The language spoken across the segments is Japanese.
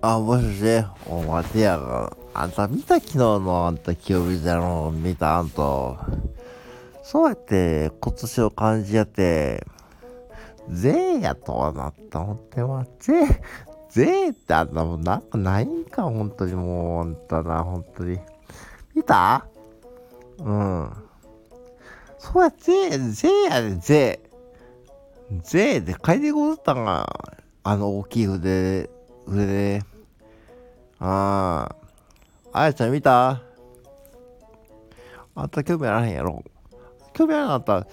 あ、もしもし、お待てやが。あんた見た昨日のあんた清水寺の見たあんた。そうやって今年を感じやって、税やとはなった思っては、税、税ってあんたもうなんかないんか、本当にもう、あんたな、本当に。見た？うん。そうや、税、税やで、税。税で書いてこったんが、あの大きい筆、筆で。ああ。あやちゃん見た？あんた興味あらへんやろ。興味あらなかった？ら、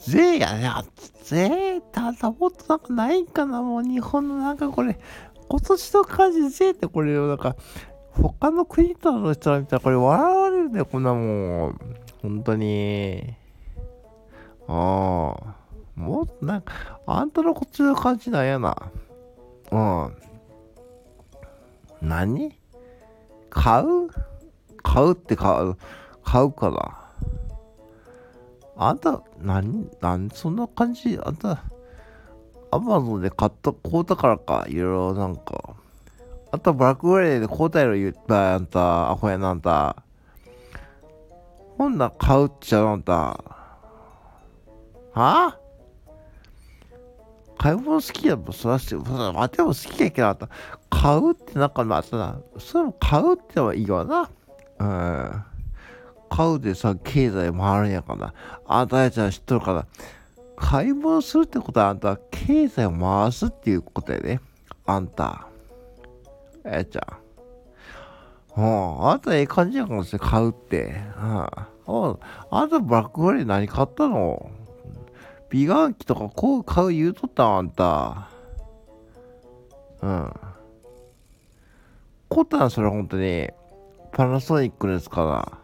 税やね。あ税ってあんたもっとなんかないんかな？もう日本のなんかこれ、今年の感じ税ってこれなんか、他の国との人ら見たらこれ笑われるね、こんなもん。本当に。ああ。もっとなんか、あんたのこっちの感じなんやな。うん。何？買う？買うって買う、買うかな。あんた、何、なんそんな感じ？あんた、アマゾンで買った、買うたからか、いろいろなんか。あんた、ブラックフライで買うたやろ、言った？あんた、アホやな、あんた。ほんな買うっちゃう、あんた。はあ？買い物好きやもん、そらして、そら待ても好きやけど、あんた、買うってなんかまたな、それも買うってはいいわな。うん。買うでさ、経済回るんやから。あんたやちゃん知っとるから、買い物するってことはあんた、経済を回すっていうことやで。あんた。あやちゃん。うん、あんたええ感じやからさ、買うって。うん。あんたブラックフライデー何買ったの？美顔器とかこう買う言うとったんあんた。うん。買ったんそれ本当に。パナソニックのやつかな。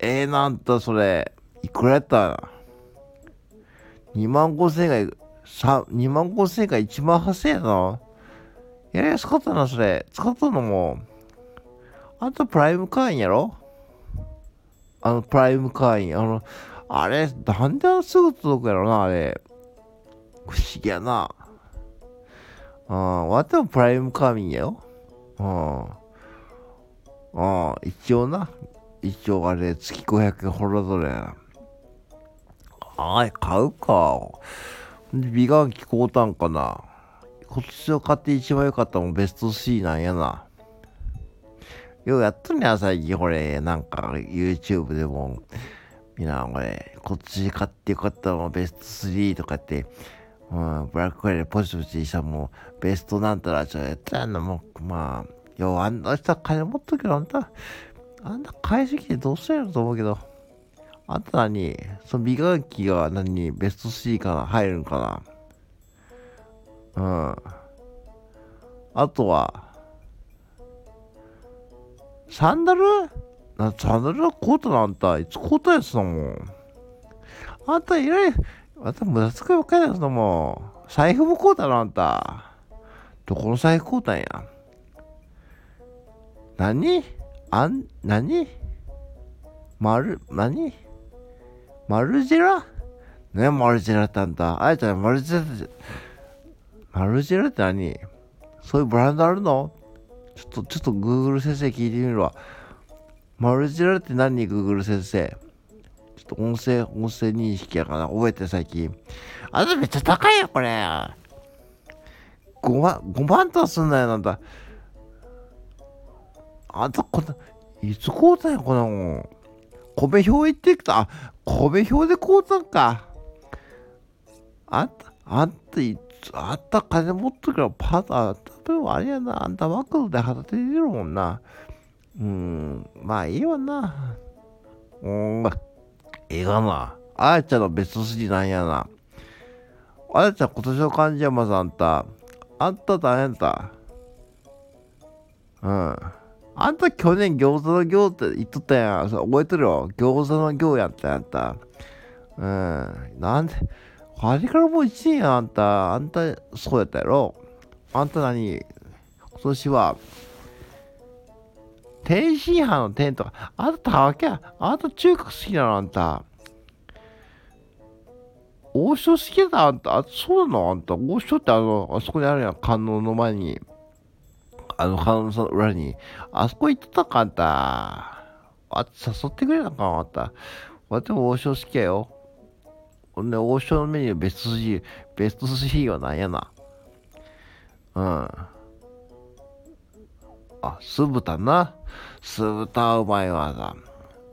ええー、なんとそれ、いくらやった？2万5千円が、2万5千円が1万8千円やな。やりやすかったな、それ。使ったのも。あんたプライム会員やろ？あの、プライム会員。あの、あれ、なんであんすぐ届くやろな、あれ。不思議やな。うん、わてもプライム会員やよ。うん。うん、一応な。一応あれ、月500円ほどどれやな。あい、買うか。美顔器買うたんかな。今年を買って一番良かったもんベスト3なんやな。ようやっとねや、最近これ。なんか YouTube でも。みんなこれ、今年買ってよかったもベスト3とかって。うん、ブラックフライデーポチポチしたもんベストなんたらちょっとやったやんなもう、まあ。よう、あんな人は金持っとくけど、あんた、あんた返してきてどうしたんやろと思うけど。あんた何？その美顔器が何？ベスト3かな入るんかな？うん。あとは、サンダル？なサンダルはコートなんた。いつコートやつだもん。あんたいらい、あんた無駄遣いばっかりやつだもん。財布もコートなあんた。どこの財布コートんや。何？あん、何？マル、何？マルジェラねマルジェラってあんた。あやちゃん、マルジェラって、マルジェラって何？そういうブランドあるの？ちょっと、ちょっと Google 先生聞いてみるわ。マルジェラって何 ?Google 先生。ちょっと音声、音声認識やから覚えて最近。あんためっちゃ高いよ、これ。5万、5万とはすんなよ、なんだ。あんた、こんな、いつ買うたんや、こんなもん。米表行ってきた。あ、米表で買うたんか。あんた、あんた、いつ、あんた金持ってるから、パター、多分あれやな、あんたマクドで働いてるもんな。うん、まあいいわな。うん、ええがな。あやちゃんのベスト3なんやな。あやちゃん今年の漢字はまずあんた。あんた大変だ。うん。あんた去年餃子の餃って言っとったやん。それ覚えてるよ。餃子の餃やったあんた。うん。なんで、あれからもう1年やん、あんた。あんた、そうやったやろ。あんた何？今年は、天津飯の天とか、あんたわけや。あんた中華好きなの、あんた。王将好きだあんた。あそうなの？あんた。王将ってあの、あそこにあるやん。観音の前に。あの、観音さんの裏に。あそこ行ってたかあんた。あ、誘ってくれなかあんた。私も王将好きやよ。ほんで、王将のメニューベスト3、ベスト3は何やな。うん。あ、酢豚な。酢豚うまいわ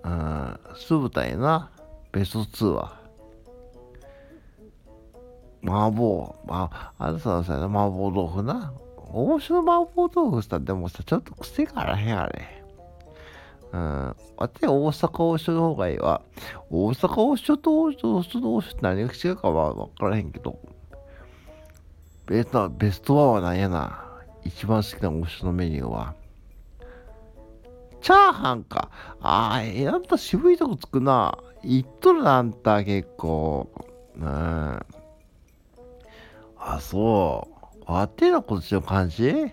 な。うん。酢豚やな。ベスト2は。麻婆。まあ、あれさ、さ、麻婆豆腐な。王将麻婆豆腐さ、でもさ、ちょっと癖があらへん、あれ。うん。私大阪王将の方がいいわ。大阪王将と王将と王将って何が違うかは分からへんけど。ベスト、ベストワンは何やな。一番好きな王将のメニューは。チャーハンか。ああ、え、あんた渋いとこつくな。言っとるな、あんた結構。うん。あ、そう。わてのこっちの感じ？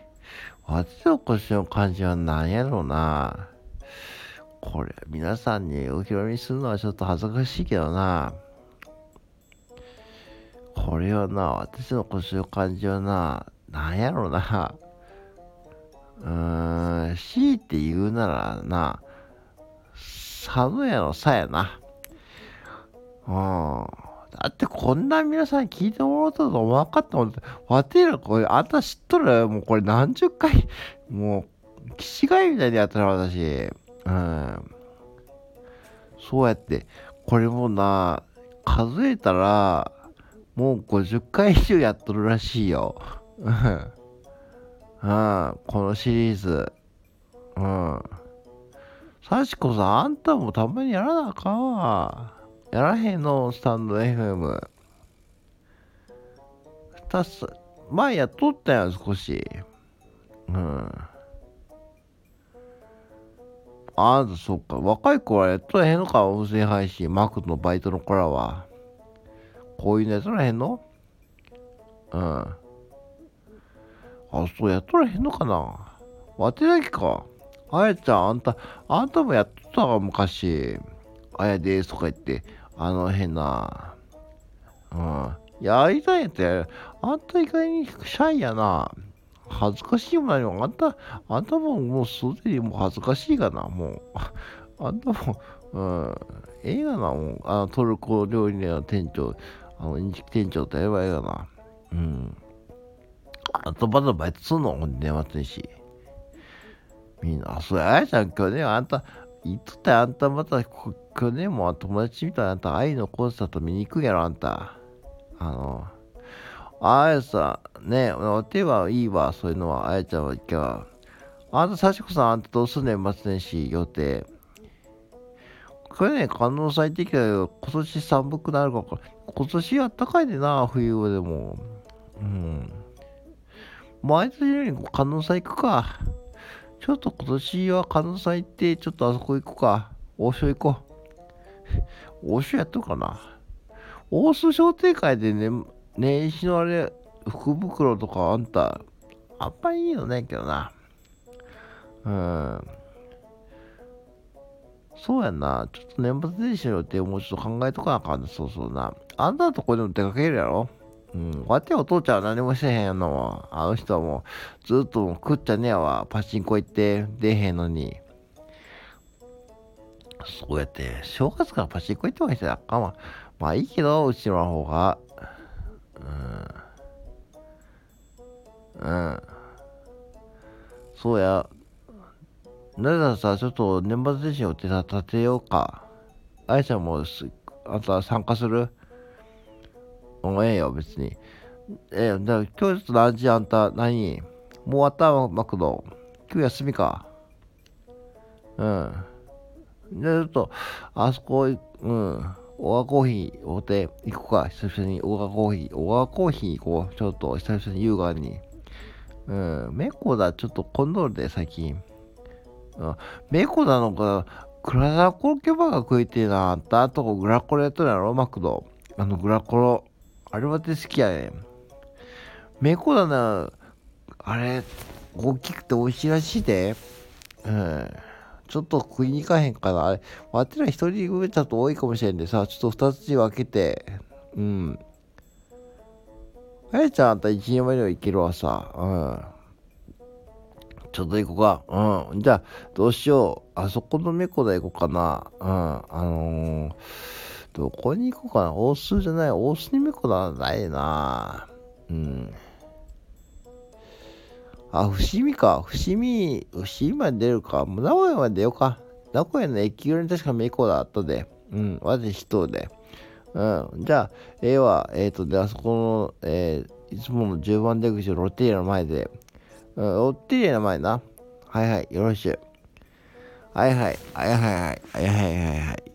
わてのこっちの感じは何やろうな。これ、皆さんにお披露目するのはちょっと恥ずかしいけどな。これはな、私の腰の感じはな、なんやろな。うーん、強いて言うならな、佐野屋のさやな。うん。だってこんな皆さん聞いてもらったと分かったもん。わてらこれ、あんた知っとるもうこれ何十回、もう、騎士いみたいにやったら私。うん。そうやって、これもな、数えたら、もう50回以上やっとるらしいよ。うん。うんこのシリーズ。うん。幸子さん、あんたもたまにやらなあかんわ。やらへんの、スタンド FM。たす、前やっとったやん、少し。うん。ああ、そっか。若い子はやっとらへんのか、音声配信。マクのバイトの子らは。こういうのやっとらへんの？うん。あ、そう、やっとらへんのかな？わてだけか。あやちゃん、あんた、あんたもやっとったわ、昔。あやですとか言って、あの変な。うん。やりたいやつや。あんた意外にシャイやな。恥ずかしいも何も、あんた、あんたももうすでにもう恥ずかしいかな、もう。あんたも、うん、ええがな、もう、あのトルコ料理の店長、あの、インチキ店長とやればええがな。うん。あとまだバイトすんの年末にし。みんな、あ、それあやちゃん、去年あんた、言っとったあんたまた、去年も友達みたいなあんた愛のコンサート見に行くやろ、あんた。あの、あやさん、ね、お手はいいわ、そういうのは。あやちゃんは、今日は。あんた、幸子さん、あんたどうすんねん、末年始予定。これね、可能最適だよ。今年寒くなるから。今年あったかいでな、冬でも。うん。毎年より可能祭行くか。ちょっと今年は可能祭行って、ちょっとあそこ行くか。王将行こう。王将やっとるかな。大須商店会でね、年始のあれ、福袋とかあんた、あんまりいいのないけどな。うん。そうやな。ちょっと年末年始の予定をもうちょっと考えとかなあかんね。そうそうな。あんたのとこでも出かけるやろうん。わてお父ちゃんは何もしてへんやんのも。あの人はもう、ずっともう食っちゃねえわ。パチンコ行って出へんのに。そうやって、正月からパチンコ行ってもいいあかんわ。まあいいけど、うちの方が。うん。うん。そうや。ならさ、ちょっと年末年始を手立てようか。あやちゃんもあんた参加する？もうええよ、別に。ええ、だ今日ちょっと何時あんた何？もう終わったマクド。今日休みか。うん。で、ちょっと、あそこ、うん。オガコーヒーおて行こうか。久々にオガコーヒー。オガコーヒー行こう。ちょっと久々に優雅に。うん。メコだ。ちょっとコンドルで最近。メコなのか、クラザコロケバーが食いてえな。あんた、あとグラコロやっとるやろ、マクド。あのグラコロ。あれは好きやねん。メコだな、あれ、大きくて美味しいらしいで。うん。ちょっと食いに行かへんかな。あれ、わてら一人分ちょっと多いかもしれんでさ、ちょっと二つに分けて、うん。あやちゃんあったら一人前では行けるわさ。うん。ちょっと行こうか。うん。じゃあ、どうしよう。あそこのメコダ行こうかな。うん。あのー、どこに行こうかな？大須じゃない。大須にメコダないな。うん。あ、伏見か。伏見、伏見まで出るか。もう名古屋まで出ようか。名古屋の駅裏に確かメコダあったで。うん。私一人で。うん。じゃあ、ええ、は、えっ、ー、と、で、あそこの、えー、いつもの10番出口のロッテリアの前で、うん、ロッテリアの前な。はいはい、よろしゅ。はいはい、はいはいはい、はいはいはいはい。